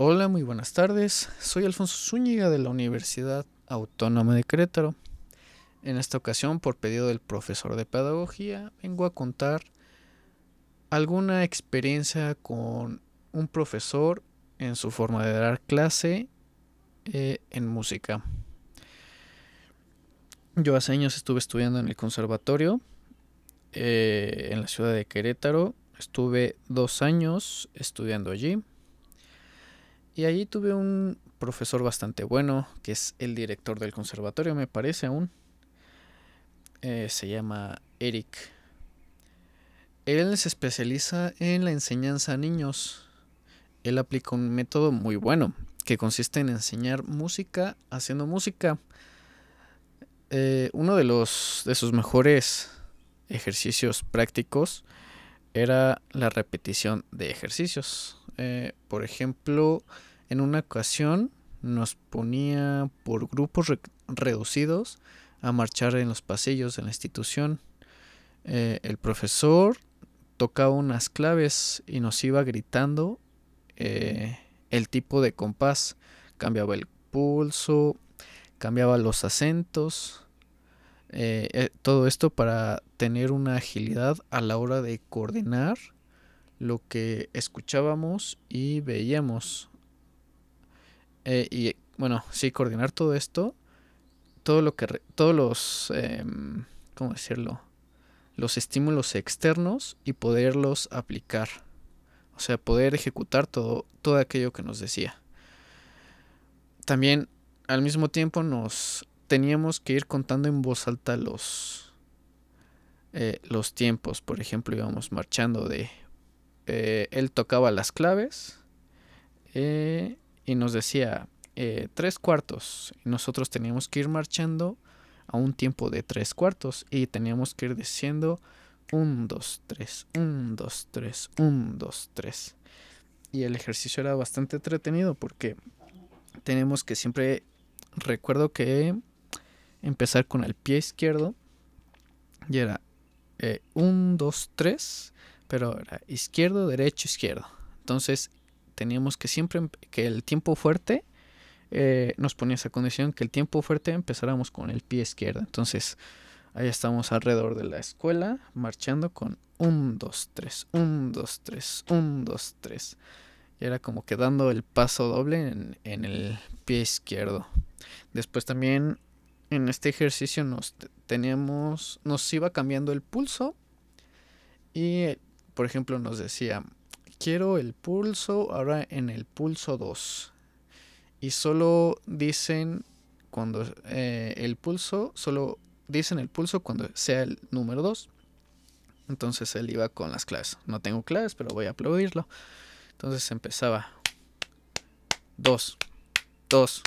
Hola, muy buenas tardes. Soy Alfonso Zúñiga de la Universidad Autónoma de Querétaro. En esta ocasión, por pedido del profesor de pedagogía, vengo a contar alguna experiencia con un profesor en su forma de dar clase eh, en música. Yo hace años estuve estudiando en el conservatorio eh, en la ciudad de Querétaro. Estuve dos años estudiando allí. Y allí tuve un profesor bastante bueno, que es el director del conservatorio, me parece aún. Eh, se llama Eric. Él se especializa en la enseñanza a niños. Él aplica un método muy bueno, que consiste en enseñar música haciendo música. Eh, uno de los de sus mejores ejercicios prácticos era la repetición de ejercicios. Eh, por ejemplo, en una ocasión nos ponía por grupos reducidos a marchar en los pasillos de la institución. Eh, el profesor tocaba unas claves y nos iba gritando eh, el tipo de compás. Cambiaba el pulso, cambiaba los acentos. Eh, todo esto para tener una agilidad a la hora de coordinar lo que escuchábamos y veíamos eh, y bueno, sí, coordinar todo esto, todo lo que, todos los, em, ¿cómo decirlo? Los estímulos externos y poderlos aplicar. O sea, poder ejecutar todo, todo aquello que nos decía. También, al mismo tiempo, nos teníamos que ir contando en voz alta los, eh, los tiempos. Por ejemplo, íbamos marchando de... Eh, él tocaba las claves y nos decía eh, tres cuartos y nosotros teníamos que ir marchando a un tiempo de tres cuartos y teníamos que ir diciendo un, dos, tres, un, dos, tres, un, dos, tres. Y el ejercicio era bastante entretenido porque tenemos que siempre, recuerdo que empezar con el pie izquierdo y era eh, un, dos, tres, pero era izquierdo, derecho, izquierdo. Entonces teníamos que siempre que el tiempo fuerte eh, nos ponía esa condición que el tiempo fuerte empezáramos con el pie izquierdo. Entonces ahí estamos alrededor de la escuela marchando con 1, 2, 3, 1, 2, 3, 1, 2, 3. Y era como que dando el paso doble en, en el pie izquierdo. Después también en este ejercicio nos teníamos, nos iba cambiando el pulso y por ejemplo nos decía quiero el pulso ahora en el pulso 2. Y solo dicen cuando eh, el pulso, solo dicen el pulso cuando sea el número 2. Entonces él iba con las claves. No tengo claves, pero voy a aplaudirlo. Entonces empezaba 2, 2,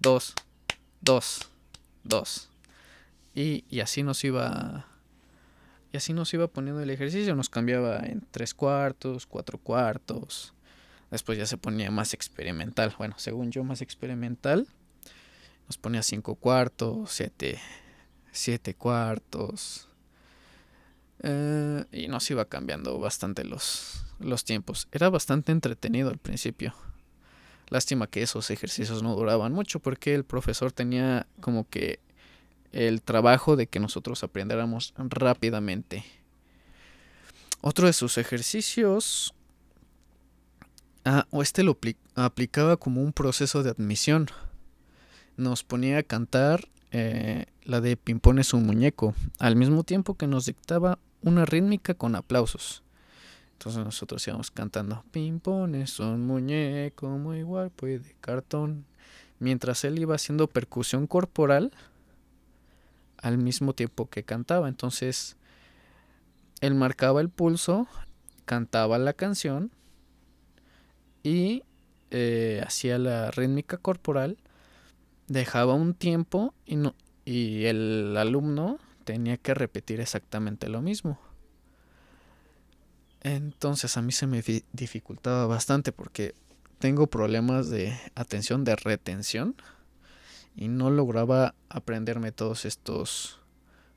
2, 2, 2. Y, y así nos iba y así nos iba poniendo el ejercicio, nos cambiaba en tres cuartos, cuatro cuartos. Después ya se ponía más experimental. Bueno, según yo, más experimental. Nos ponía cinco cuartos, siete, siete cuartos. Eh, y nos iba cambiando bastante los, los tiempos. Era bastante entretenido al principio. Lástima que esos ejercicios no duraban mucho porque el profesor tenía como que el trabajo de que nosotros aprendiéramos rápidamente. Otro de sus ejercicios, ah, o este lo aplicaba como un proceso de admisión. Nos ponía a cantar eh, la de Pimpón es un muñeco, al mismo tiempo que nos dictaba una rítmica con aplausos. Entonces nosotros íbamos cantando Pimpón es un muñeco muy guapo y de cartón. Mientras él iba haciendo percusión corporal al mismo tiempo que cantaba. Entonces, él marcaba el pulso, cantaba la canción y eh, hacía la rítmica corporal, dejaba un tiempo y, no, y el alumno tenía que repetir exactamente lo mismo. Entonces a mí se me dificultaba bastante porque tengo problemas de atención, de retención y no lograba aprenderme todos estos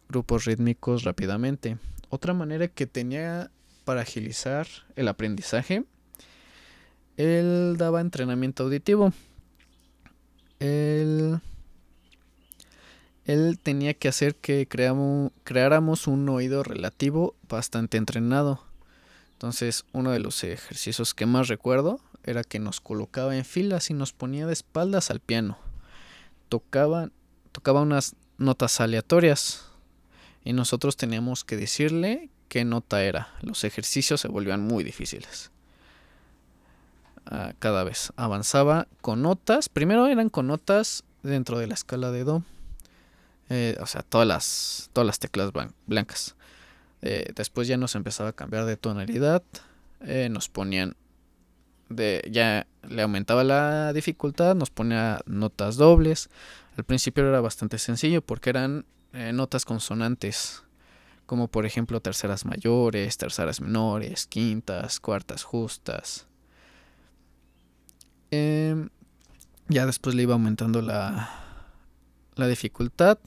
grupos rítmicos rápidamente. Otra manera que tenía para agilizar el aprendizaje él daba entrenamiento auditivo. Él, tenía que hacer que creamos, creáramos un oído relativo bastante entrenado. Entonces, uno de los ejercicios que más recuerdo era que nos colocaba en filas y nos ponía de espaldas al piano. Tocaba, tocaba unas notas aleatorias y nosotros teníamos que decirle qué nota era. Los ejercicios se volvían muy difíciles. Ah, cada vez avanzaba con notas. Primero eran con notas dentro de la escala de Do. Eh, o sea, todas las, todas las teclas blancas. Eh, después ya nos empezaba a cambiar de tonalidad. Eh, nos ponían ya le aumentaba la dificultad, nos ponía notas dobles. Al principio era bastante sencillo porque eran eh, notas consonantes, como por ejemplo terceras mayores, terceras menores, quintas, cuartas justas. Em, ya después le iba aumentando la, la dificultad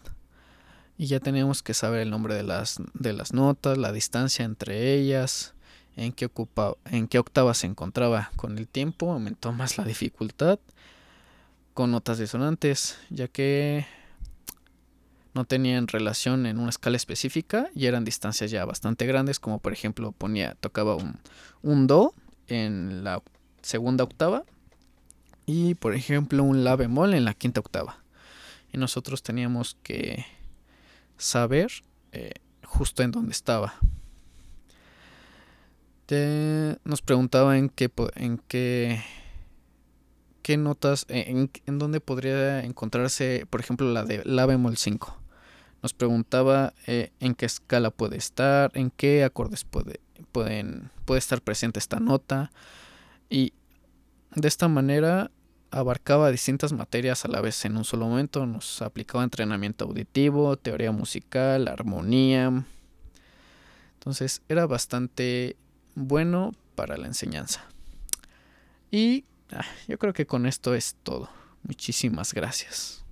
y ya teníamos que saber el nombre de las, de las notas, la distancia entre ellas, en qué, ocupa, en qué octava se encontraba. Con el tiempo aumentó más la dificultad con notas disonantes, ya que no tenían relación en una escala específica y eran distancias ya bastante grandes, como por ejemplo ponía, tocaba un, un do en la segunda octava y por ejemplo un la bemol en la quinta octava. Y nosotros teníamos que saber eh, justo en dónde estaba. nos preguntaba en qué, en qué, qué notas, en, en dónde podría encontrarse, por ejemplo, la de la bemol 5. Nos preguntaba eh, en qué escala puede estar, en qué acordes puede, pueden, puede estar presente esta nota. Y de esta manera abarcaba distintas materias a la vez en un solo momento. Nos aplicaba entrenamiento auditivo, teoría musical, armonía. Entonces era bastante bueno para la enseñanza. Y ah, yo creo que con esto es todo. Muchísimas gracias.